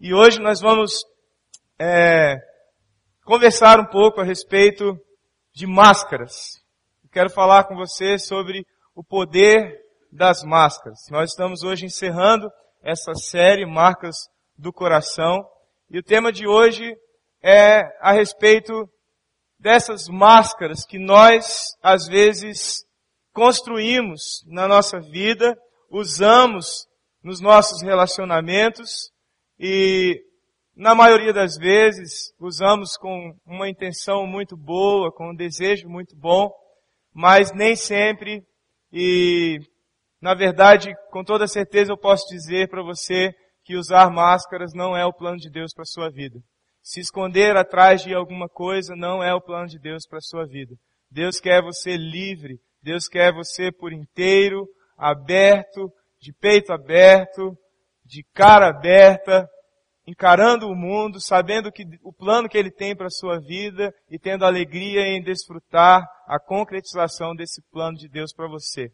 E hoje nós vamos é, conversar um pouco a respeito de máscaras. Eu quero falar com você sobre o poder das máscaras. Nós estamos hoje encerrando essa série Marcas do Coração e o tema de hoje é a respeito dessas máscaras que nós às vezes construímos na nossa vida, usamos nos nossos relacionamentos e na maioria das vezes usamos com uma intenção muito boa, com um desejo muito bom, mas nem sempre e na verdade, com toda certeza eu posso dizer para você que usar máscaras não é o plano de Deus para a sua vida. Se esconder atrás de alguma coisa não é o plano de Deus para a sua vida. Deus quer você livre, Deus quer você por inteiro, aberto, de peito aberto, de cara aberta, encarando o mundo, sabendo que o plano que Ele tem para a sua vida e tendo alegria em desfrutar a concretização desse plano de Deus para você.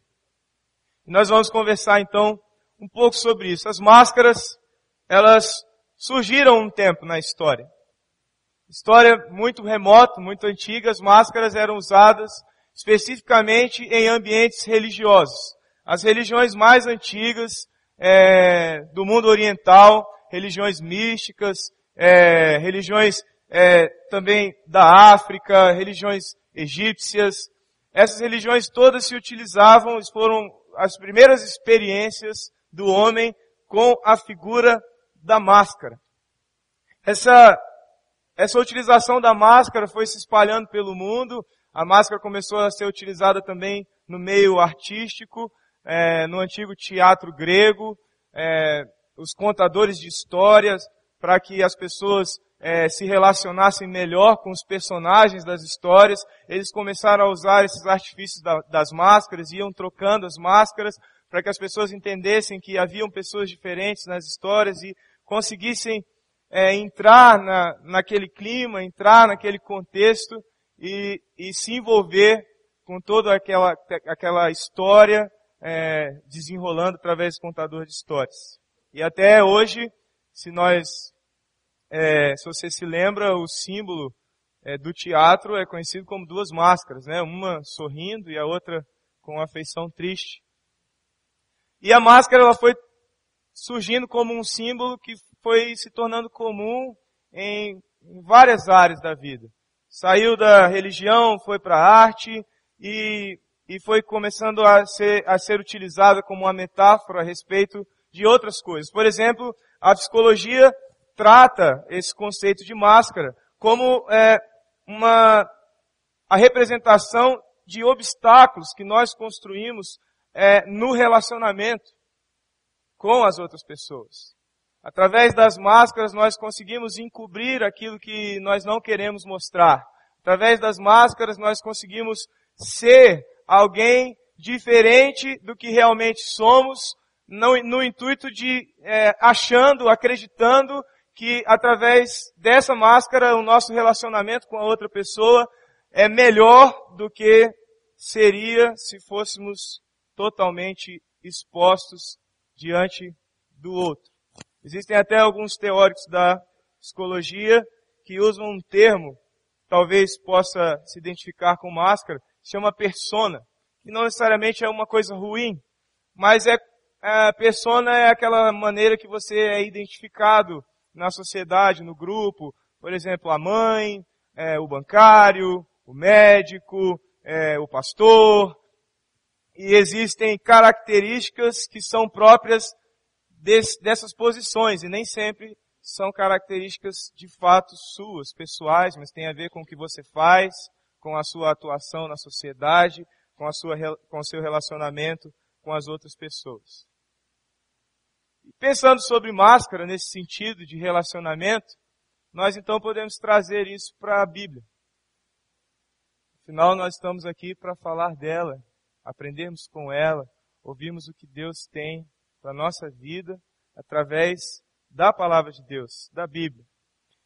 E nós vamos conversar então um pouco sobre isso. As máscaras, elas surgiram um tempo na história. História muito remota, muito antiga, as máscaras eram usadas especificamente em ambientes religiosos. As religiões mais antigas é, do mundo oriental, religiões místicas, é, religiões é, também da África, religiões egípcias, essas religiões todas se utilizavam, foram as primeiras experiências do homem com a figura da máscara. Essa, essa utilização da máscara foi se espalhando pelo mundo, a máscara começou a ser utilizada também no meio artístico, é, no antigo teatro grego, é, os contadores de histórias, para que as pessoas é, se relacionassem melhor com os personagens das histórias, eles começaram a usar esses artifícios da, das máscaras, iam trocando as máscaras, para que as pessoas entendessem que haviam pessoas diferentes nas histórias e conseguissem é, entrar na, naquele clima, entrar naquele contexto e, e se envolver com toda aquela, aquela história é, desenrolando através do contador de histórias. E até hoje, se nós, é, se você se lembra, o símbolo é, do teatro é conhecido como duas máscaras, né? Uma sorrindo e a outra com uma feição triste. E a máscara ela foi surgindo como um símbolo que foi se tornando comum em, em várias áreas da vida saiu da religião, foi para a arte e, e foi começando a ser, a ser utilizada como uma metáfora a respeito de outras coisas. Por exemplo, a psicologia trata esse conceito de máscara como é, uma a representação de obstáculos que nós construímos é, no relacionamento com as outras pessoas. Através das máscaras nós conseguimos encobrir aquilo que nós não queremos mostrar. Através das máscaras nós conseguimos ser alguém diferente do que realmente somos, no, no intuito de é, achando, acreditando que através dessa máscara o nosso relacionamento com a outra pessoa é melhor do que seria se fôssemos totalmente expostos diante do outro. Existem até alguns teóricos da psicologia que usam um termo, talvez possa se identificar com máscara, chama persona, que não necessariamente é uma coisa ruim, mas é a persona é aquela maneira que você é identificado na sociedade, no grupo, por exemplo, a mãe, é, o bancário, o médico, é, o pastor, e existem características que são próprias dessas posições, e nem sempre são características de fato suas, pessoais, mas tem a ver com o que você faz, com a sua atuação na sociedade, com, a sua, com o seu relacionamento com as outras pessoas. E pensando sobre máscara nesse sentido de relacionamento, nós então podemos trazer isso para a Bíblia. Afinal, nós estamos aqui para falar dela, aprendermos com ela, ouvirmos o que Deus tem para a nossa vida através da palavra de Deus, da Bíblia.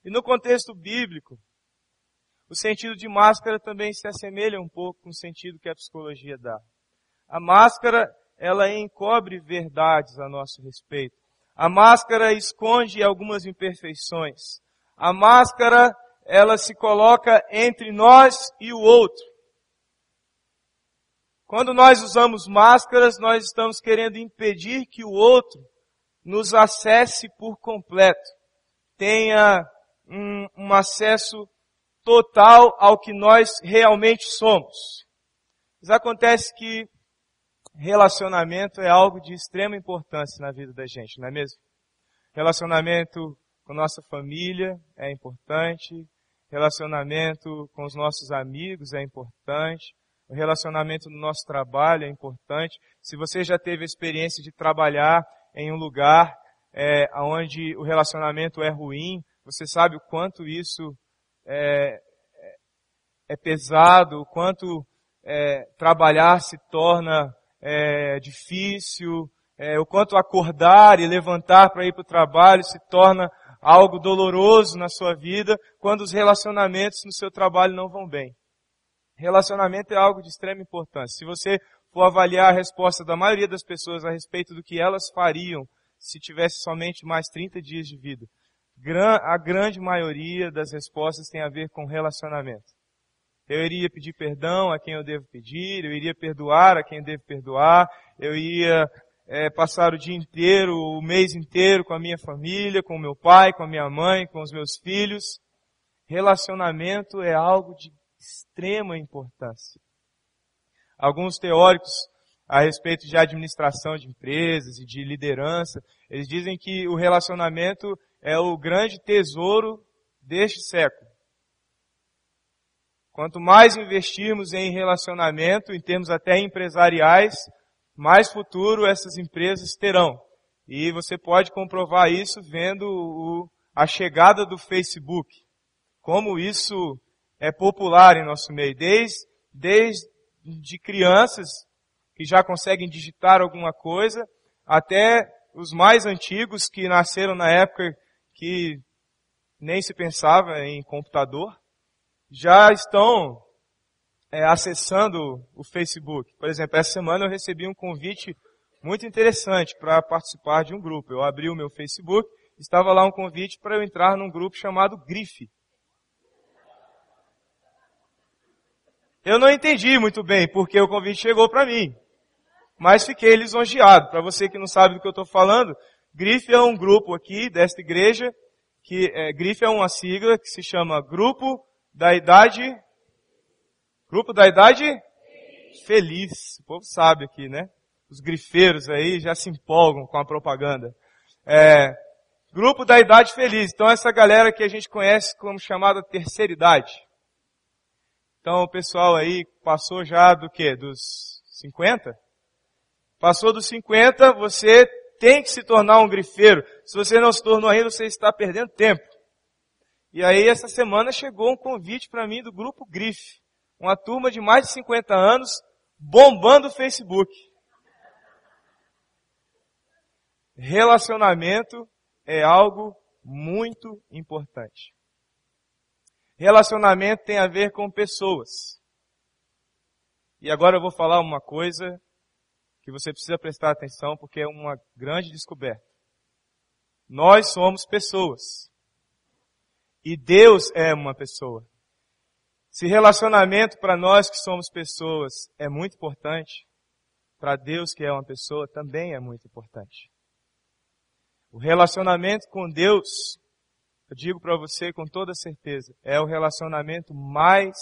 E no contexto bíblico, o sentido de máscara também se assemelha um pouco com o sentido que a psicologia dá. A máscara, ela encobre verdades a nosso respeito. A máscara esconde algumas imperfeições. A máscara, ela se coloca entre nós e o outro. Quando nós usamos máscaras, nós estamos querendo impedir que o outro nos acesse por completo, tenha um, um acesso total ao que nós realmente somos. Mas acontece que relacionamento é algo de extrema importância na vida da gente, não é mesmo? Relacionamento com nossa família é importante, relacionamento com os nossos amigos é importante, o relacionamento no nosso trabalho é importante. Se você já teve a experiência de trabalhar em um lugar é, onde o relacionamento é ruim, você sabe o quanto isso é, é pesado, o quanto é, trabalhar se torna é, difícil, é, o quanto acordar e levantar para ir para o trabalho se torna algo doloroso na sua vida quando os relacionamentos no seu trabalho não vão bem. Relacionamento é algo de extrema importância. Se você for avaliar a resposta da maioria das pessoas a respeito do que elas fariam se tivesse somente mais 30 dias de vida, a grande maioria das respostas tem a ver com relacionamento. Eu iria pedir perdão a quem eu devo pedir, eu iria perdoar a quem eu devo perdoar, eu ia é, passar o dia inteiro, o mês inteiro com a minha família, com meu pai, com a minha mãe, com os meus filhos. Relacionamento é algo de extrema importância. Alguns teóricos a respeito de administração de empresas e de liderança, eles dizem que o relacionamento é o grande tesouro deste século. Quanto mais investirmos em relacionamento, em termos até empresariais, mais futuro essas empresas terão. E você pode comprovar isso vendo o, a chegada do Facebook. Como isso é popular em nosso meio, desde, desde crianças que já conseguem digitar alguma coisa, até os mais antigos que nasceram na época que nem se pensava em computador, já estão é, acessando o Facebook. Por exemplo, essa semana eu recebi um convite muito interessante para participar de um grupo. Eu abri o meu Facebook, estava lá um convite para eu entrar num grupo chamado Grife. Eu não entendi muito bem porque o convite chegou para mim. Mas fiquei lisonjeado. Para você que não sabe do que eu estou falando, Grife é um grupo aqui desta igreja, que é, Grife é uma sigla que se chama Grupo da Idade, Grupo da Idade Feliz. O povo sabe aqui, né? Os grifeiros aí já se empolgam com a propaganda. É, Grupo da Idade Feliz. Então essa galera que a gente conhece como chamada terceira idade. Então o pessoal aí passou já do que? Dos 50? Passou dos 50, você tem que se tornar um grifeiro. Se você não se tornou ainda, você está perdendo tempo. E aí essa semana chegou um convite para mim do grupo Grife. Uma turma de mais de 50 anos bombando o Facebook. Relacionamento é algo muito importante. Relacionamento tem a ver com pessoas. E agora eu vou falar uma coisa que você precisa prestar atenção porque é uma grande descoberta. Nós somos pessoas. E Deus é uma pessoa. Se relacionamento para nós que somos pessoas é muito importante, para Deus que é uma pessoa também é muito importante. O relacionamento com Deus eu digo para você com toda certeza, é o relacionamento mais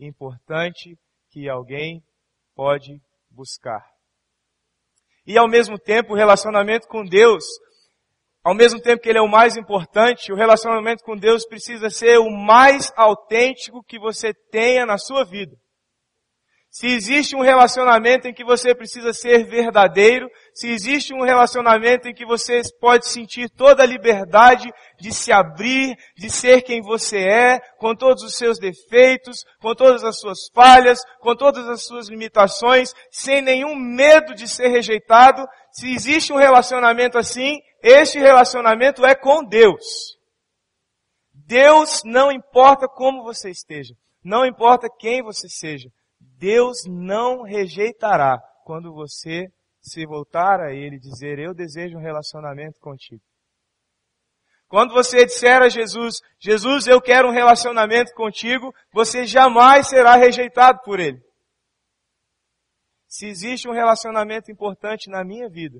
importante que alguém pode buscar. E ao mesmo tempo, o relacionamento com Deus, ao mesmo tempo que ele é o mais importante, o relacionamento com Deus precisa ser o mais autêntico que você tenha na sua vida. Se existe um relacionamento em que você precisa ser verdadeiro, se existe um relacionamento em que você pode sentir toda a liberdade de se abrir, de ser quem você é, com todos os seus defeitos, com todas as suas falhas, com todas as suas limitações, sem nenhum medo de ser rejeitado, se existe um relacionamento assim, este relacionamento é com Deus. Deus não importa como você esteja, não importa quem você seja. Deus não rejeitará quando você se voltar a Ele e dizer, eu desejo um relacionamento contigo. Quando você disser a Jesus, Jesus, eu quero um relacionamento contigo, você jamais será rejeitado por Ele. Se existe um relacionamento importante na minha vida,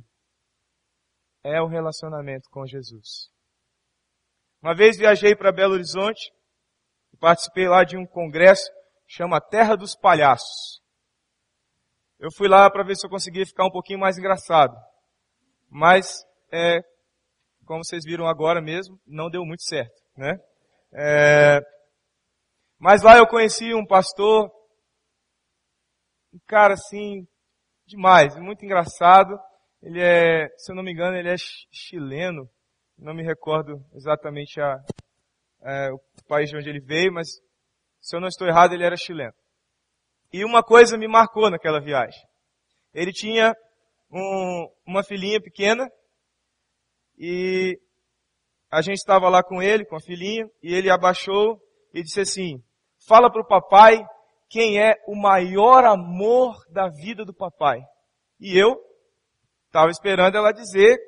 é o relacionamento com Jesus. Uma vez viajei para Belo Horizonte participei lá de um congresso chama Terra dos Palhaços. Eu fui lá para ver se eu conseguia ficar um pouquinho mais engraçado. Mas, é, como vocês viram agora mesmo, não deu muito certo, né? É, mas lá eu conheci um pastor, um cara assim, demais, muito engraçado. Ele é, se eu não me engano, ele é chileno. Não me recordo exatamente a, é, o país de onde ele veio, mas se eu não estou errado, ele era chileno. E uma coisa me marcou naquela viagem. Ele tinha um, uma filhinha pequena e a gente estava lá com ele, com a filhinha, e ele abaixou e disse assim, fala para o papai quem é o maior amor da vida do papai. E eu estava esperando ela dizer,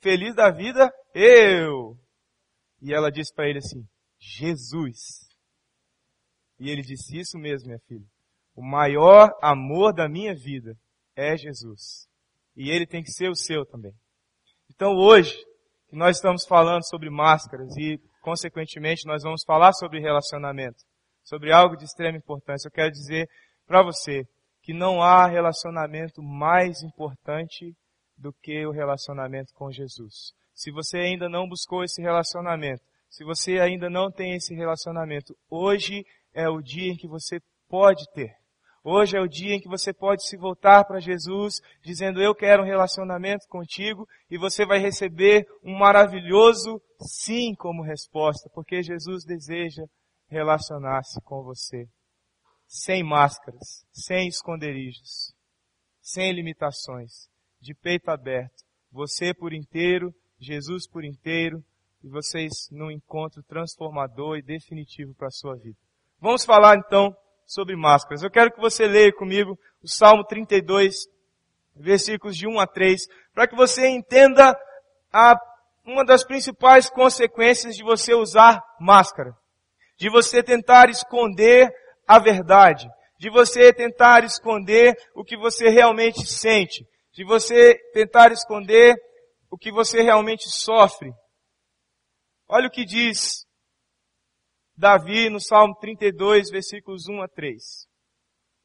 feliz da vida, eu. E ela disse para ele assim, Jesus. E ele disse, isso mesmo, minha filha. O maior amor da minha vida é Jesus. E ele tem que ser o seu também. Então hoje, que nós estamos falando sobre máscaras e, consequentemente, nós vamos falar sobre relacionamento, sobre algo de extrema importância, eu quero dizer para você que não há relacionamento mais importante do que o relacionamento com Jesus. Se você ainda não buscou esse relacionamento, se você ainda não tem esse relacionamento, hoje é o dia em que você pode ter. Hoje é o dia em que você pode se voltar para Jesus, dizendo eu quero um relacionamento contigo, e você vai receber um maravilhoso sim como resposta, porque Jesus deseja relacionar-se com você. Sem máscaras, sem esconderijos, sem limitações, de peito aberto, você por inteiro, Jesus por inteiro, e vocês num encontro transformador e definitivo para a sua vida. Vamos falar então sobre máscaras. Eu quero que você leia comigo o Salmo 32, versículos de 1 a 3, para que você entenda a, uma das principais consequências de você usar máscara. De você tentar esconder a verdade. De você tentar esconder o que você realmente sente. De você tentar esconder o que você realmente sofre. Olha o que diz Davi no Salmo 32, versículos 1 a 3.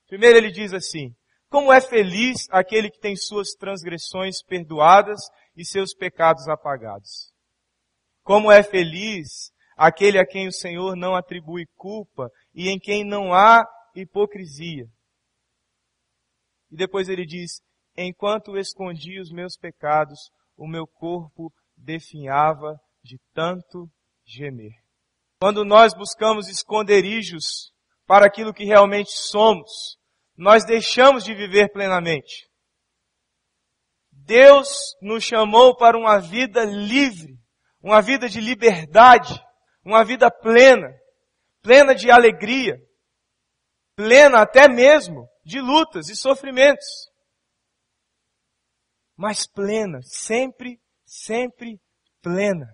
Primeiro ele diz assim, como é feliz aquele que tem suas transgressões perdoadas e seus pecados apagados. Como é feliz aquele a quem o Senhor não atribui culpa e em quem não há hipocrisia. E depois ele diz, enquanto escondi os meus pecados, o meu corpo definhava de tanto gemer. Quando nós buscamos esconderijos para aquilo que realmente somos, nós deixamos de viver plenamente. Deus nos chamou para uma vida livre, uma vida de liberdade, uma vida plena, plena de alegria, plena até mesmo de lutas e sofrimentos. Mas plena, sempre, sempre plena,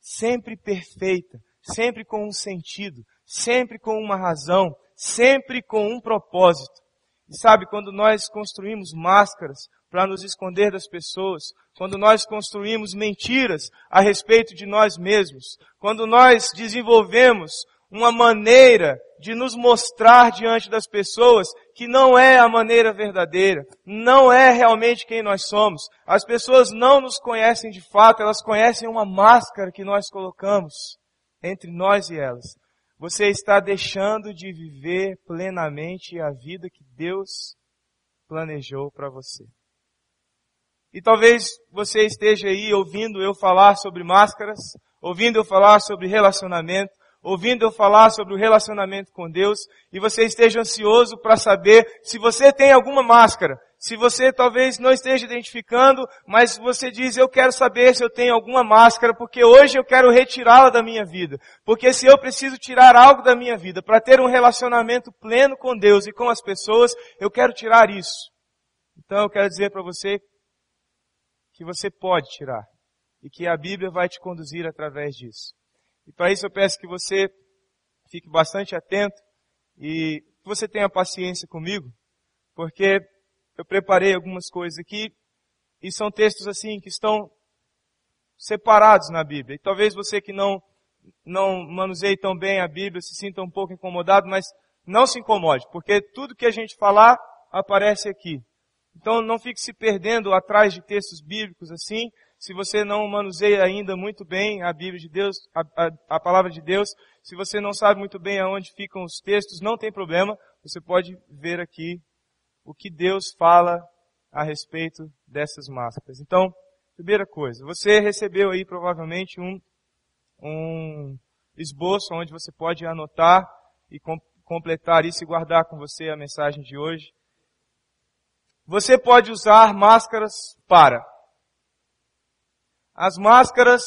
sempre perfeita, sempre com um sentido, sempre com uma razão, sempre com um propósito. E sabe, quando nós construímos máscaras para nos esconder das pessoas, quando nós construímos mentiras a respeito de nós mesmos, quando nós desenvolvemos uma maneira de nos mostrar diante das pessoas que não é a maneira verdadeira, não é realmente quem nós somos. As pessoas não nos conhecem de fato, elas conhecem uma máscara que nós colocamos entre nós e elas. Você está deixando de viver plenamente a vida que Deus planejou para você. E talvez você esteja aí ouvindo eu falar sobre máscaras, ouvindo eu falar sobre relacionamento, ouvindo eu falar sobre o relacionamento com Deus, e você esteja ansioso para saber se você tem alguma máscara, se você talvez não esteja identificando, mas você diz, eu quero saber se eu tenho alguma máscara, porque hoje eu quero retirá-la da minha vida. Porque se eu preciso tirar algo da minha vida para ter um relacionamento pleno com Deus e com as pessoas, eu quero tirar isso. Então eu quero dizer para você que você pode tirar e que a Bíblia vai te conduzir através disso. E para isso eu peço que você fique bastante atento e que você tenha paciência comigo, porque eu preparei algumas coisas aqui e são textos assim que estão separados na Bíblia. E talvez você que não não manuseie tão bem a Bíblia se sinta um pouco incomodado, mas não se incomode, porque tudo que a gente falar aparece aqui. Então não fique se perdendo atrás de textos bíblicos assim. Se você não manuseia ainda muito bem a Bíblia de Deus, a, a, a palavra de Deus, se você não sabe muito bem aonde ficam os textos, não tem problema. Você pode ver aqui o que Deus fala a respeito dessas máscaras. Então, primeira coisa, você recebeu aí provavelmente um, um esboço onde você pode anotar e com, completar isso e guardar com você a mensagem de hoje. Você pode usar máscaras para. As máscaras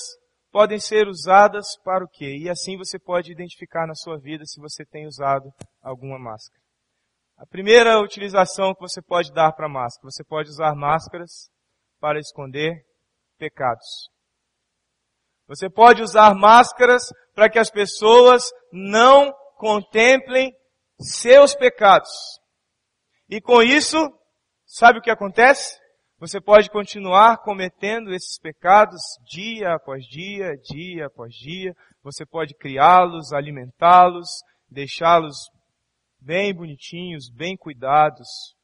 podem ser usadas para o quê? E assim você pode identificar na sua vida se você tem usado alguma máscara. A primeira utilização que você pode dar para máscara, você pode usar máscaras para esconder pecados. Você pode usar máscaras para que as pessoas não contemplem seus pecados. E com isso, Sabe o que acontece? Você pode continuar cometendo esses pecados dia após dia, dia após dia. Você pode criá-los, alimentá-los, deixá-los bem bonitinhos, bem cuidados,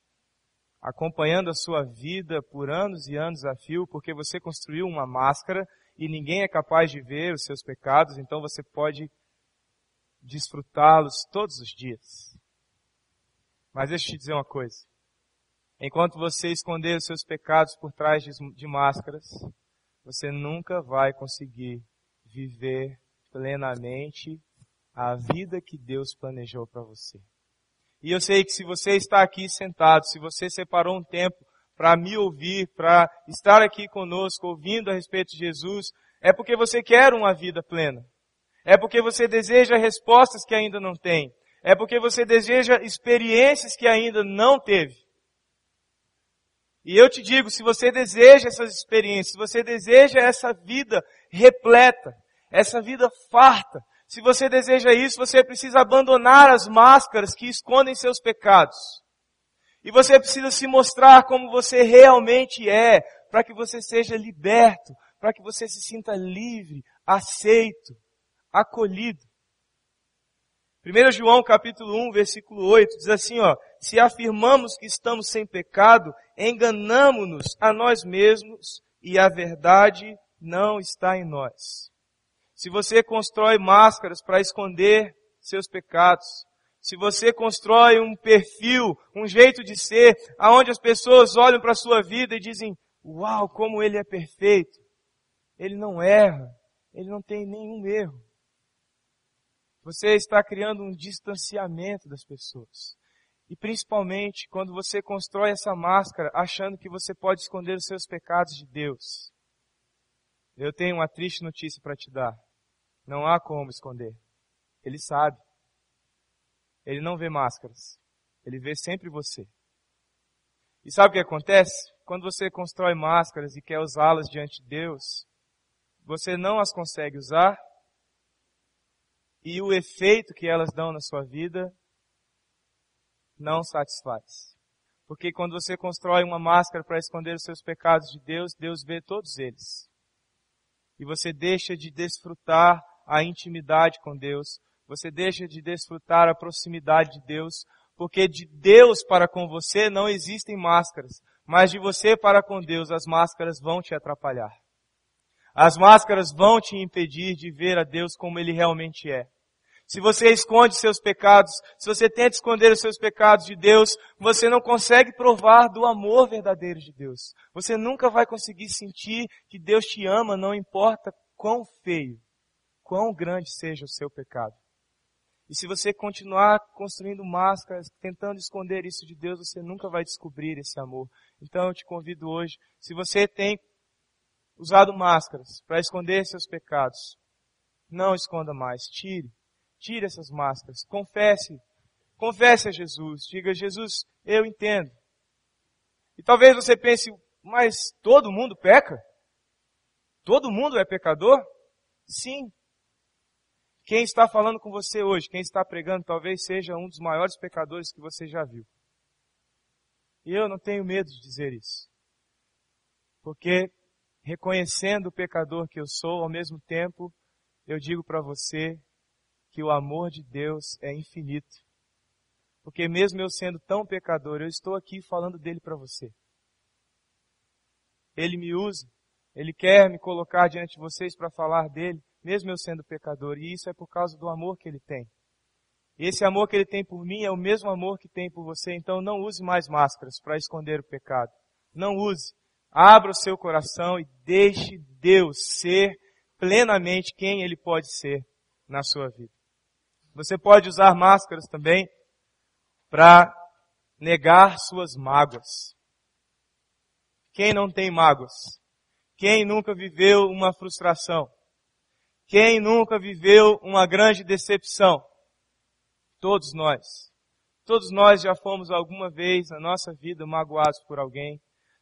acompanhando a sua vida por anos e anos a fio, porque você construiu uma máscara e ninguém é capaz de ver os seus pecados, então você pode desfrutá-los todos os dias. Mas deixa eu te dizer uma coisa. Enquanto você esconder os seus pecados por trás de, máscaras, você nunca vai conseguir viver plenamente a vida que Deus planejou para você. E eu sei que se você está aqui sentado, se você separou um tempo para me ouvir, para estar aqui conosco, ouvindo a respeito de Jesus, é porque você quer uma vida plena. É porque você deseja respostas que ainda não tem. É porque você deseja experiências que ainda não teve. E eu te digo, se você deseja essas experiências, se você deseja essa vida repleta, essa vida farta, se você deseja isso, você precisa abandonar as máscaras que escondem seus pecados. E você precisa se mostrar como você realmente é, para que você seja liberto, para que você se sinta livre, aceito, acolhido. 1 João capítulo 1, versículo 8, diz assim, ó, se afirmamos que estamos sem pecado, enganamos-nos a nós mesmos e a verdade não está em nós. Se você constrói máscaras para esconder seus pecados, se você constrói um perfil, um jeito de ser, aonde as pessoas olham para a sua vida e dizem, uau, como ele é perfeito. Ele não erra, ele não tem nenhum erro. Você está criando um distanciamento das pessoas. E principalmente quando você constrói essa máscara achando que você pode esconder os seus pecados de Deus. Eu tenho uma triste notícia para te dar. Não há como esconder. Ele sabe. Ele não vê máscaras. Ele vê sempre você. E sabe o que acontece? Quando você constrói máscaras e quer usá-las diante de Deus, você não as consegue usar e o efeito que elas dão na sua vida não satisfaz. Porque quando você constrói uma máscara para esconder os seus pecados de Deus, Deus vê todos eles. E você deixa de desfrutar a intimidade com Deus, você deixa de desfrutar a proximidade de Deus, porque de Deus para com você não existem máscaras, mas de você para com Deus as máscaras vão te atrapalhar. As máscaras vão te impedir de ver a Deus como Ele realmente é se você esconde seus pecados, se você tenta esconder os seus pecados de Deus, você não consegue provar do amor verdadeiro de Deus. Você nunca vai conseguir sentir que Deus te ama, não importa quão feio, quão grande seja o seu pecado. E se você continuar construindo máscaras, tentando esconder isso de Deus, você nunca vai descobrir esse amor. Então eu te convido hoje, se você tem usado máscaras para esconder seus pecados, não esconda mais, tire. Tire essas máscaras. Confesse. Confesse a Jesus. Diga, Jesus, eu entendo. E talvez você pense, mas todo mundo peca? Todo mundo é pecador? Sim. Quem está falando com você hoje, quem está pregando, talvez seja um dos maiores pecadores que você já viu. E eu não tenho medo de dizer isso. Porque, reconhecendo o pecador que eu sou, ao mesmo tempo, eu digo para você que o amor de Deus é infinito. Porque mesmo eu sendo tão pecador, eu estou aqui falando dele para você. Ele me usa, ele quer me colocar diante de vocês para falar dele, mesmo eu sendo pecador, e isso é por causa do amor que ele tem. Esse amor que ele tem por mim é o mesmo amor que tem por você, então não use mais máscaras para esconder o pecado. Não use. Abra o seu coração e deixe Deus ser plenamente quem ele pode ser na sua vida. Você pode usar máscaras também para negar suas mágoas. Quem não tem mágoas? Quem nunca viveu uma frustração? Quem nunca viveu uma grande decepção? Todos nós. Todos nós já fomos alguma vez na nossa vida magoados por alguém.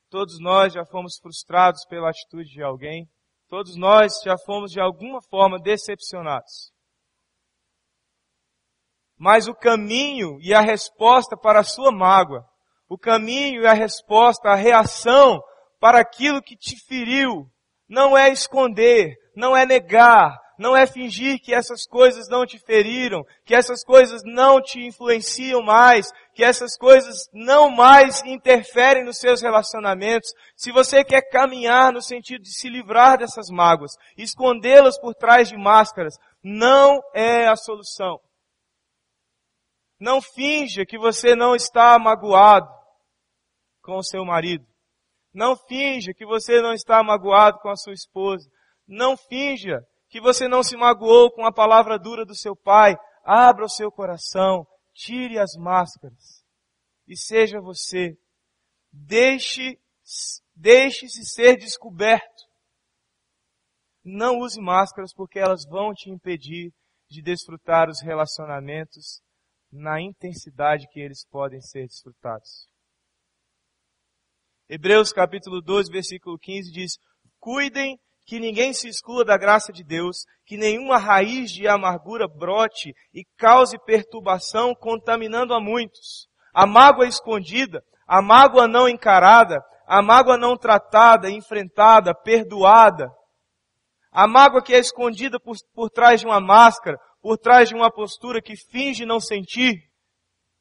Todos nós já fomos frustrados pela atitude de alguém. Todos nós já fomos de alguma forma decepcionados. Mas o caminho e a resposta para a sua mágoa, o caminho e a resposta, a reação para aquilo que te feriu, não é esconder, não é negar, não é fingir que essas coisas não te feriram, que essas coisas não te influenciam mais, que essas coisas não mais interferem nos seus relacionamentos. Se você quer caminhar no sentido de se livrar dessas mágoas, escondê-las por trás de máscaras, não é a solução. Não finja que você não está magoado com o seu marido. Não finja que você não está magoado com a sua esposa. Não finja que você não se magoou com a palavra dura do seu pai. Abra o seu coração, tire as máscaras e seja você. Deixe, deixe-se ser descoberto. Não use máscaras porque elas vão te impedir de desfrutar os relacionamentos na intensidade que eles podem ser desfrutados. Hebreus capítulo 12, versículo 15 diz, cuidem que ninguém se exclua da graça de Deus, que nenhuma raiz de amargura brote e cause perturbação, contaminando a muitos. A mágoa escondida, a mágoa não encarada, a mágoa não tratada, enfrentada, perdoada, a mágoa que é escondida por, por trás de uma máscara, por trás de uma postura que finge não sentir,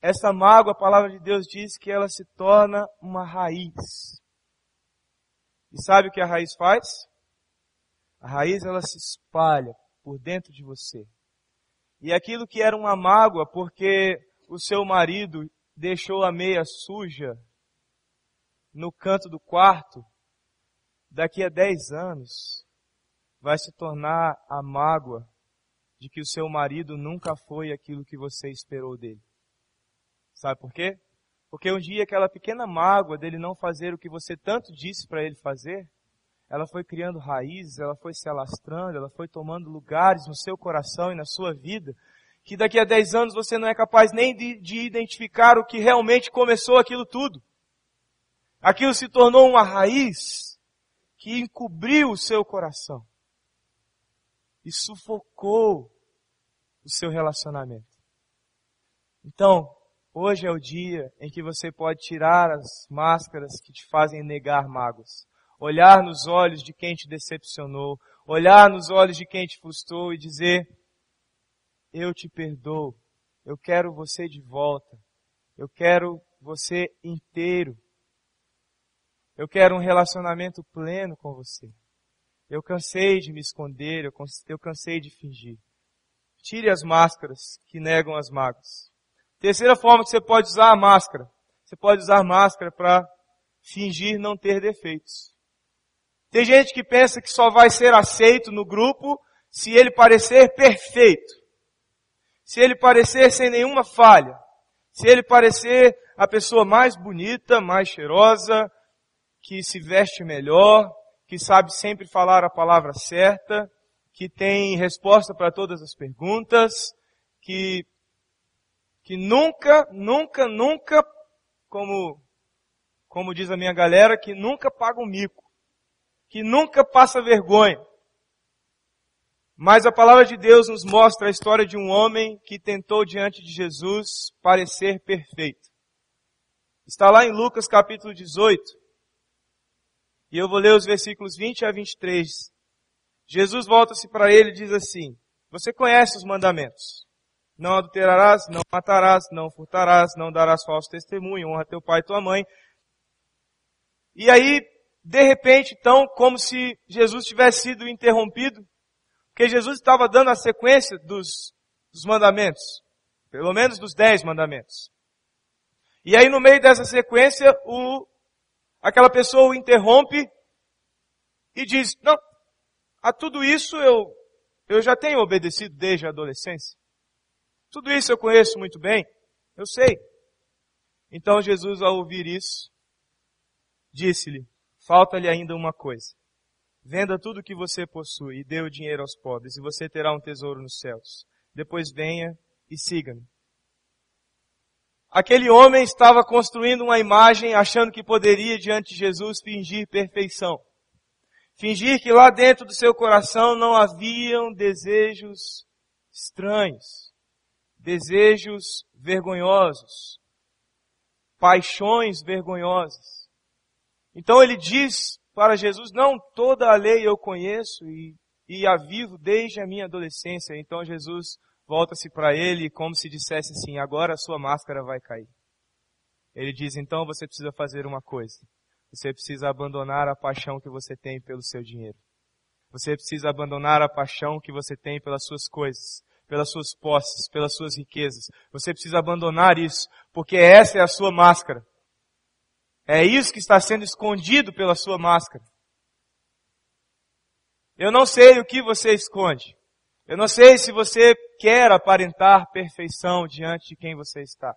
essa mágoa, a palavra de Deus diz que ela se torna uma raiz. E sabe o que a raiz faz? A raiz ela se espalha por dentro de você. E aquilo que era uma mágoa porque o seu marido deixou a meia suja no canto do quarto, daqui a dez anos vai se tornar a mágoa de que o seu marido nunca foi aquilo que você esperou dele. Sabe por quê? Porque um dia aquela pequena mágoa dele não fazer o que você tanto disse para ele fazer, ela foi criando raízes, ela foi se alastrando, ela foi tomando lugares no seu coração e na sua vida, que daqui a 10 anos você não é capaz nem de, de identificar o que realmente começou aquilo tudo. Aquilo se tornou uma raiz que encobriu o seu coração e sufocou o seu relacionamento. Então, hoje é o dia em que você pode tirar as máscaras que te fazem negar mágoas olhar nos olhos de quem te decepcionou, olhar nos olhos de quem te frustrou e dizer: Eu te perdoo, eu quero você de volta, eu quero você inteiro, eu quero um relacionamento pleno com você. Eu cansei de me esconder, eu cansei de fingir. Tire as máscaras que negam as mágoas. Terceira forma que você pode usar a máscara. Você pode usar máscara para fingir não ter defeitos. Tem gente que pensa que só vai ser aceito no grupo se ele parecer perfeito. Se ele parecer sem nenhuma falha. Se ele parecer a pessoa mais bonita, mais cheirosa, que se veste melhor, que sabe sempre falar a palavra certa, que tem resposta para todas as perguntas, que, que nunca, nunca, nunca, como como diz a minha galera, que nunca paga um mico, que nunca passa vergonha. Mas a palavra de Deus nos mostra a história de um homem que tentou diante de Jesus parecer perfeito. Está lá em Lucas capítulo 18. E eu vou ler os versículos 20 a 23. Jesus volta-se para ele e diz assim: Você conhece os mandamentos. Não adulterarás, não matarás, não furtarás, não darás falso testemunho, honra teu pai e tua mãe. E aí, de repente, então, como se Jesus tivesse sido interrompido, porque Jesus estava dando a sequência dos, dos mandamentos. Pelo menos dos dez mandamentos. E aí no meio dessa sequência, o, aquela pessoa o interrompe e diz, não, a tudo isso eu, eu já tenho obedecido desde a adolescência. Tudo isso eu conheço muito bem. Eu sei. Então Jesus, ao ouvir isso, disse-lhe, falta-lhe ainda uma coisa. Venda tudo o que você possui e dê o dinheiro aos pobres, e você terá um tesouro nos céus. Depois venha e siga-me. Aquele homem estava construindo uma imagem achando que poderia, diante de Jesus, fingir perfeição. Fingir que lá dentro do seu coração não haviam desejos estranhos, desejos vergonhosos, paixões vergonhosas. Então ele diz para Jesus, não toda a lei eu conheço e, e a vivo desde a minha adolescência. Então Jesus volta-se para ele como se dissesse assim, agora a sua máscara vai cair. Ele diz, então você precisa fazer uma coisa. Você precisa abandonar a paixão que você tem pelo seu dinheiro. Você precisa abandonar a paixão que você tem pelas suas coisas, pelas suas posses, pelas suas riquezas. Você precisa abandonar isso, porque essa é a sua máscara. É isso que está sendo escondido pela sua máscara. Eu não sei o que você esconde. Eu não sei se você quer aparentar perfeição diante de quem você está.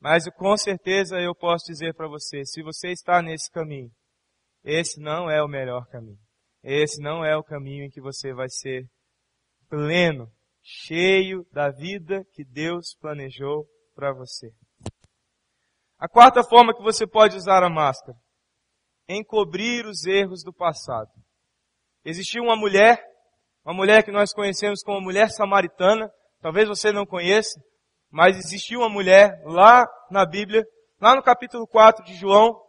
Mas com certeza eu posso dizer para você, se você está nesse caminho, esse não é o melhor caminho. Esse não é o caminho em que você vai ser pleno, cheio da vida que Deus planejou para você. A quarta forma que você pode usar a máscara. Encobrir os erros do passado. Existiu uma mulher, uma mulher que nós conhecemos como mulher samaritana, talvez você não conheça, mas existiu uma mulher lá na Bíblia, lá no capítulo 4 de João,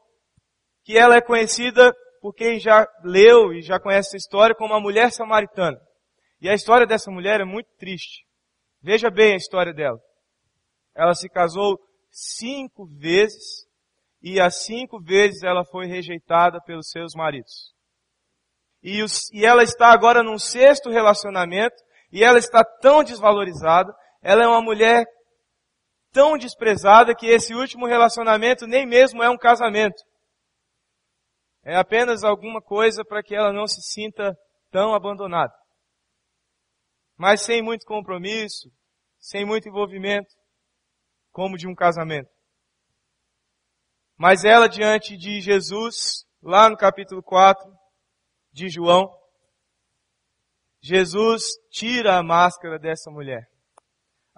que ela é conhecida por quem já leu e já conhece a história como a mulher samaritana. E a história dessa mulher é muito triste. Veja bem a história dela. Ela se casou cinco vezes e as cinco vezes ela foi rejeitada pelos seus maridos. E, os, e ela está agora num sexto relacionamento e ela está tão desvalorizada, ela é uma mulher tão desprezada que esse último relacionamento nem mesmo é um casamento. É apenas alguma coisa para que ela não se sinta tão abandonada. Mas sem muito compromisso, sem muito envolvimento como de um casamento. Mas ela diante de Jesus, lá no capítulo 4 de João, Jesus tira a máscara dessa mulher.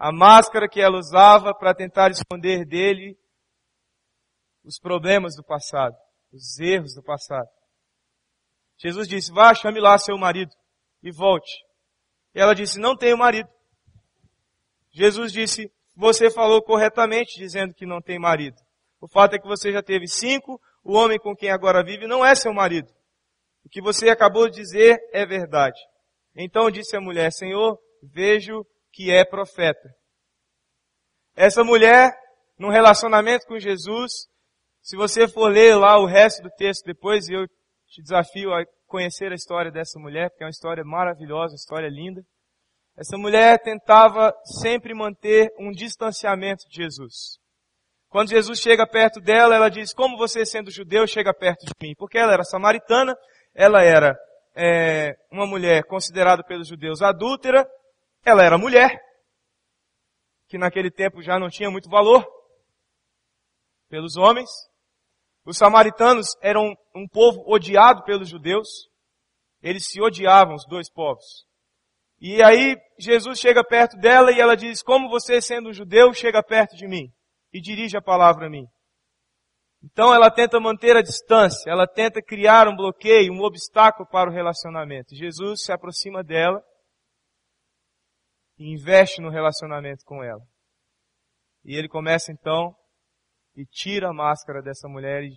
A máscara que ela usava para tentar esconder dele os problemas do passado, os erros do passado. Jesus disse, vá, chame lá seu marido e volte. E ela disse, não tenho marido. Jesus disse, você falou corretamente dizendo que não tem marido. O fato é que você já teve cinco, o homem com quem agora vive não é seu marido. O que você acabou de dizer é verdade. Então disse a mulher, Senhor, vejo que é profeta. Essa mulher, num relacionamento com Jesus, se você for ler lá o resto do texto depois, eu te desafio a conhecer a história dessa mulher, porque é uma história maravilhosa, uma história linda. Essa mulher tentava sempre manter um distanciamento de Jesus. Quando Jesus chega perto dela, ela diz, como você sendo judeu chega perto de mim? Porque ela era samaritana, ela era é, uma mulher considerada pelos judeus adúltera, ela era mulher, que naquele tempo já não tinha muito valor pelos homens. Os samaritanos eram um povo odiado pelos judeus. Eles se odiavam, os dois povos. E aí Jesus chega perto dela e ela diz, como você sendo um judeu chega perto de mim e dirige a palavra a mim. Então ela tenta manter a distância, ela tenta criar um bloqueio, um obstáculo para o relacionamento. Jesus se aproxima dela investe no relacionamento com ela. E ele começa então e tira a máscara dessa mulher e,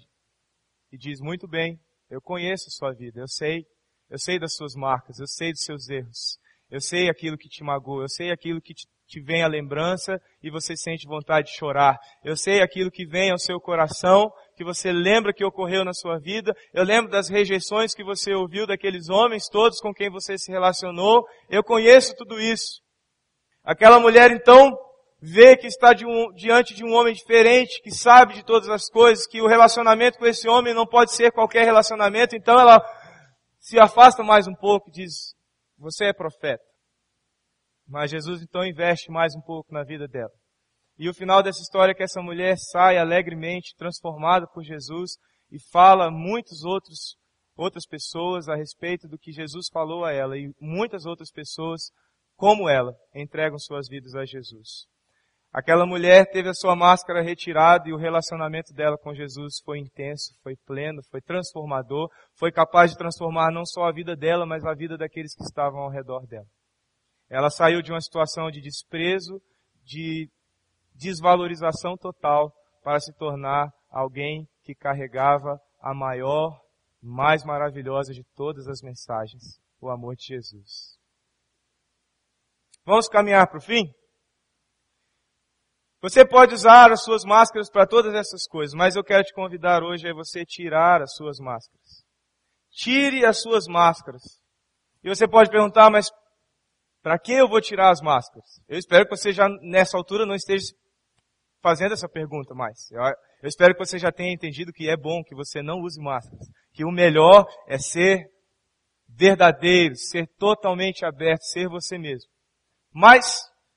e diz: Muito bem, eu conheço sua vida, eu sei, eu sei das suas marcas, eu sei dos seus erros, eu sei aquilo que te magoa, eu sei aquilo que te, te vem à lembrança e você sente vontade de chorar. Eu sei aquilo que vem ao seu coração, que você lembra que ocorreu na sua vida. Eu lembro das rejeições que você ouviu daqueles homens todos com quem você se relacionou. Eu conheço tudo isso. Aquela mulher então vê que está de um, diante de um homem diferente, que sabe de todas as coisas, que o relacionamento com esse homem não pode ser qualquer relacionamento, então ela se afasta mais um pouco e diz, você é profeta. Mas Jesus então investe mais um pouco na vida dela. E o final dessa história é que essa mulher sai alegremente transformada por Jesus e fala a muitos outros outras pessoas a respeito do que Jesus falou a ela e muitas outras pessoas como ela entregam suas vidas a Jesus. Aquela mulher teve a sua máscara retirada e o relacionamento dela com Jesus foi intenso, foi pleno, foi transformador, foi capaz de transformar não só a vida dela, mas a vida daqueles que estavam ao redor dela. Ela saiu de uma situação de desprezo, de desvalorização total, para se tornar alguém que carregava a maior, mais maravilhosa de todas as mensagens, o amor de Jesus. Vamos caminhar para o fim? Você pode usar as suas máscaras para todas essas coisas, mas eu quero te convidar hoje a você tirar as suas máscaras. Tire as suas máscaras. E você pode perguntar, mas para que eu vou tirar as máscaras? Eu espero que você já nessa altura não esteja fazendo essa pergunta mais. Eu, eu espero que você já tenha entendido que é bom que você não use máscaras. Que o melhor é ser verdadeiro, ser totalmente aberto, ser você mesmo. Mas,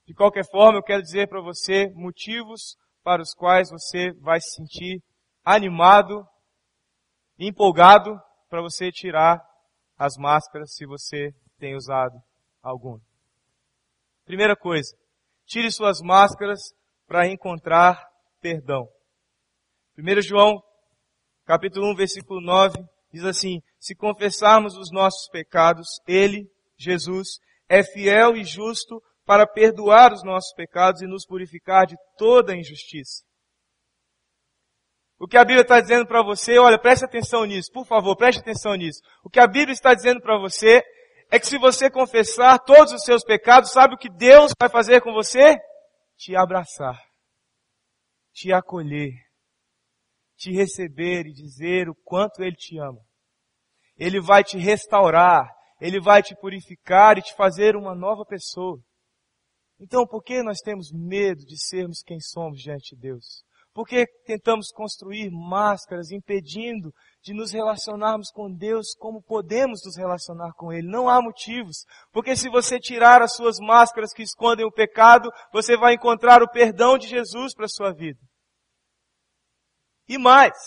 de qualquer forma, eu quero dizer para você motivos para os quais você vai se sentir animado, empolgado para você tirar as máscaras se você tem usado alguma. Primeira coisa, tire suas máscaras para encontrar perdão. 1 João, capítulo 1, versículo 9, diz assim, se confessarmos os nossos pecados, Ele, Jesus, é fiel e justo para perdoar os nossos pecados e nos purificar de toda injustiça. O que a Bíblia está dizendo para você, olha, preste atenção nisso, por favor, preste atenção nisso. O que a Bíblia está dizendo para você é que se você confessar todos os seus pecados, sabe o que Deus vai fazer com você? Te abraçar, te acolher, te receber e dizer o quanto Ele te ama. Ele vai te restaurar, Ele vai te purificar e te fazer uma nova pessoa. Então, por que nós temos medo de sermos quem somos diante de Deus? Por que tentamos construir máscaras impedindo de nos relacionarmos com Deus como podemos nos relacionar com Ele? Não há motivos. Porque se você tirar as suas máscaras que escondem o pecado, você vai encontrar o perdão de Jesus para a sua vida. E mais,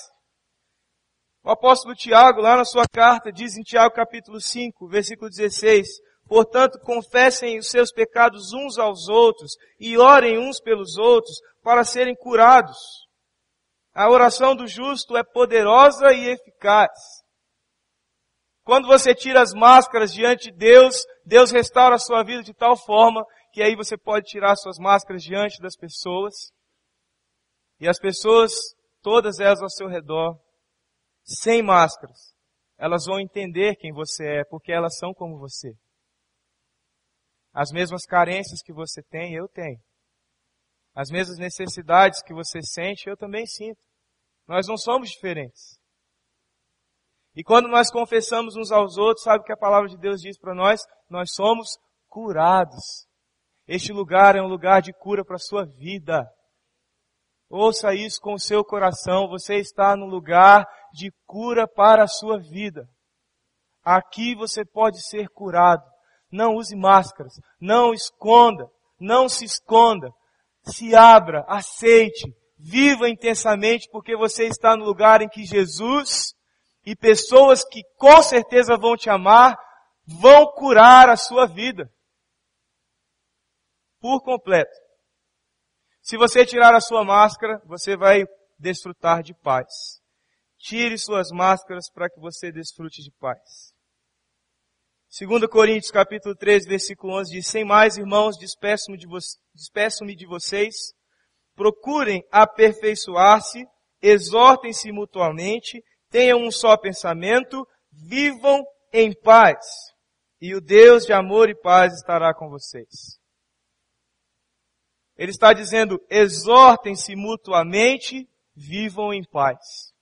o apóstolo Tiago, lá na sua carta, diz em Tiago capítulo 5, versículo 16, Portanto, confessem os seus pecados uns aos outros e orem uns pelos outros para serem curados. A oração do justo é poderosa e eficaz. Quando você tira as máscaras diante de Deus, Deus restaura a sua vida de tal forma que aí você pode tirar suas máscaras diante das pessoas. E as pessoas, todas elas ao seu redor, sem máscaras, elas vão entender quem você é, porque elas são como você. As mesmas carências que você tem, eu tenho. As mesmas necessidades que você sente, eu também sinto. Nós não somos diferentes. E quando nós confessamos uns aos outros, sabe o que a palavra de Deus diz para nós? Nós somos curados. Este lugar é um lugar de cura para a sua vida. Ouça isso com o seu coração. Você está no lugar de cura para a sua vida. Aqui você pode ser curado. Não use máscaras. Não esconda. Não se esconda. Se abra, aceite, viva intensamente, porque você está no lugar em que Jesus e pessoas que com certeza vão te amar, vão curar a sua vida. Por completo. Se você tirar a sua máscara, você vai desfrutar de paz. Tire suas máscaras para que você desfrute de paz. 2 Coríntios capítulo 13, versículo 11 diz, Sem mais, irmãos, despeço-me de, vo despeço de vocês, procurem aperfeiçoar-se, exortem-se mutuamente, tenham um só pensamento, vivam em paz. E o Deus de amor e paz estará com vocês. Ele está dizendo, exortem-se mutuamente, vivam em paz.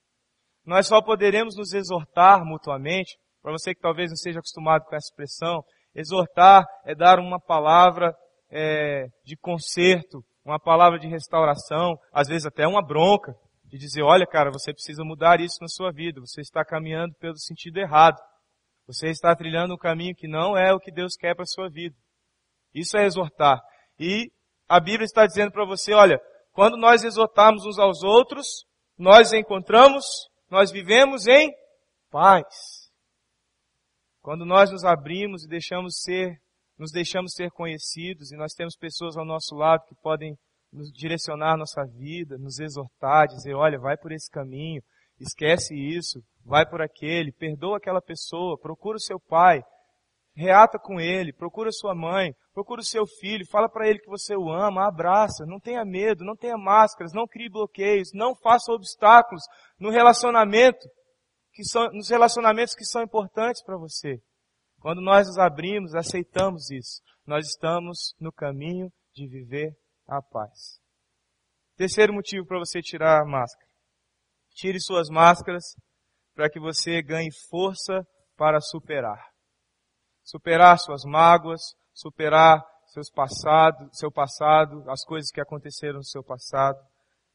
Nós só poderemos nos exortar mutuamente, para você que talvez não seja acostumado com essa expressão, exortar é dar uma palavra é, de conserto, uma palavra de restauração, às vezes até uma bronca, de dizer, olha cara, você precisa mudar isso na sua vida, você está caminhando pelo sentido errado. Você está trilhando um caminho que não é o que Deus quer para a sua vida. Isso é exortar. E a Bíblia está dizendo para você, olha, quando nós exortamos uns aos outros, nós encontramos, nós vivemos em paz. Quando nós nos abrimos e deixamos ser, nos deixamos ser conhecidos e nós temos pessoas ao nosso lado que podem nos direcionar nossa vida, nos exortar, dizer, olha, vai por esse caminho, esquece isso, vai por aquele, perdoa aquela pessoa, procura o seu pai, reata com ele, procura sua mãe, procura o seu filho, fala para ele que você o ama, abraça, não tenha medo, não tenha máscaras, não crie bloqueios, não faça obstáculos no relacionamento, que são, nos relacionamentos que são importantes para você. Quando nós nos abrimos, aceitamos isso, nós estamos no caminho de viver a paz. Terceiro motivo para você tirar a máscara. Tire suas máscaras para que você ganhe força para superar. Superar suas mágoas, superar seus passados, seu passado, as coisas que aconteceram no seu passado.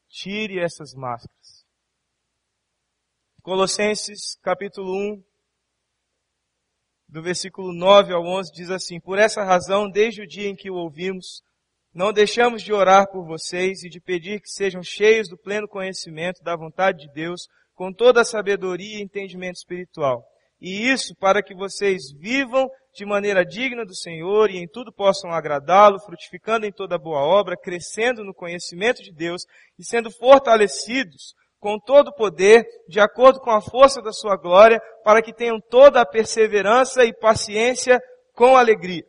Tire essas máscaras. Colossenses capítulo 1, do versículo 9 ao 11 diz assim: Por essa razão, desde o dia em que o ouvimos, não deixamos de orar por vocês e de pedir que sejam cheios do pleno conhecimento da vontade de Deus, com toda a sabedoria e entendimento espiritual. E isso para que vocês vivam de maneira digna do Senhor e em tudo possam agradá-lo, frutificando em toda boa obra, crescendo no conhecimento de Deus e sendo fortalecidos com todo o poder, de acordo com a força da sua glória, para que tenham toda a perseverança e paciência com alegria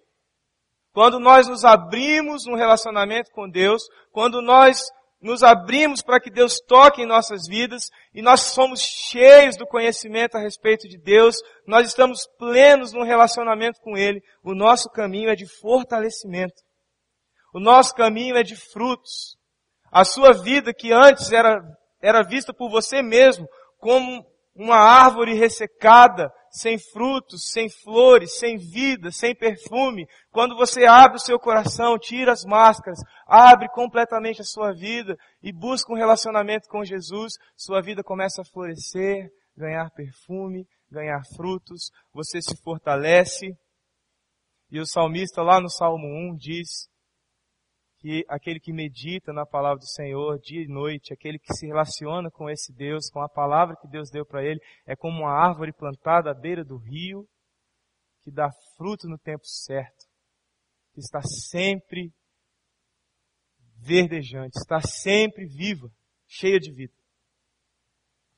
quando nós nos abrimos no relacionamento com Deus, quando nós nos abrimos para que Deus toque em nossas vidas e nós somos cheios do conhecimento a respeito de Deus, nós estamos plenos no relacionamento com Ele, o nosso caminho é de fortalecimento. O nosso caminho é de frutos. A sua vida que antes era, era vista por você mesmo como uma árvore ressecada, sem frutos, sem flores, sem vida, sem perfume, quando você abre o seu coração, tira as máscaras, abre completamente a sua vida e busca um relacionamento com Jesus, sua vida começa a florescer, ganhar perfume, ganhar frutos, você se fortalece. E o salmista lá no Salmo 1 diz que aquele que medita na palavra do Senhor dia e noite, aquele que se relaciona com esse Deus, com a palavra que Deus deu para ele, é como uma árvore plantada à beira do rio, que dá fruto no tempo certo, que está sempre verdejante, está sempre viva, cheia de vida.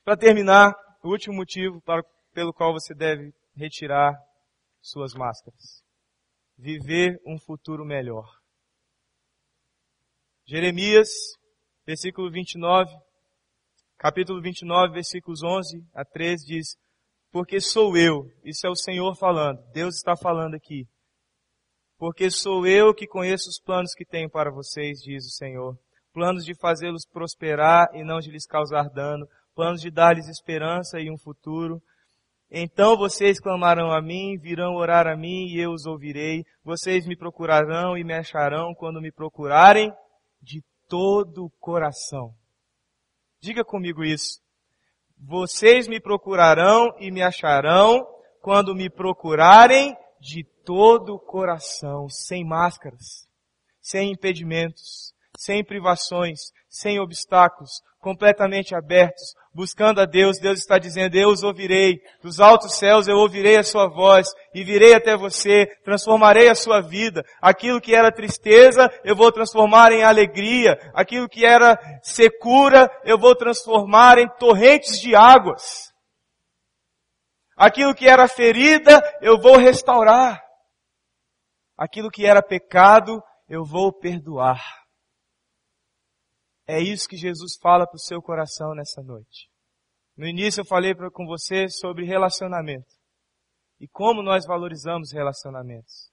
Para terminar, o último motivo para, pelo qual você deve retirar suas máscaras. Viver um futuro melhor. Jeremias, versículo 29, capítulo 29, versículos 11 a 13 diz, porque sou eu, isso é o Senhor falando, Deus está falando aqui, porque sou eu que conheço os planos que tenho para vocês, diz o Senhor, planos de fazê-los prosperar e não de lhes causar dano, planos de dar-lhes esperança e um futuro. Então vocês clamarão a mim, virão orar a mim e eu os ouvirei. Vocês me procurarão e me acharão quando me procurarem de todo o coração. Diga comigo isso. Vocês me procurarão e me acharão quando me procurarem de todo o coração, sem máscaras, sem impedimentos, sem privações, sem obstáculos, completamente abertos, buscando a Deus, Deus está dizendo, eu os ouvirei, dos altos céus eu ouvirei a sua voz, e virei até você, transformarei a sua vida. Aquilo que era tristeza, eu vou transformar em alegria. Aquilo que era secura, eu vou transformar em torrentes de águas. Aquilo que era ferida, eu vou restaurar. Aquilo que era pecado, eu vou perdoar. É isso que Jesus fala para o seu coração nessa noite. No início eu falei pra, com você sobre relacionamento. E como nós valorizamos relacionamentos.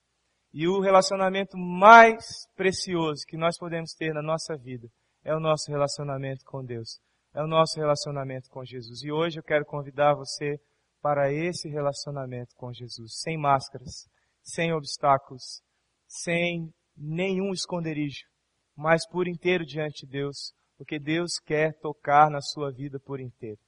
E o relacionamento mais precioso que nós podemos ter na nossa vida é o nosso relacionamento com Deus. É o nosso relacionamento com Jesus. E hoje eu quero convidar você para esse relacionamento com Jesus, sem máscaras, sem obstáculos, sem nenhum esconderijo mas por inteiro diante de Deus, porque Deus quer tocar na sua vida por inteiro.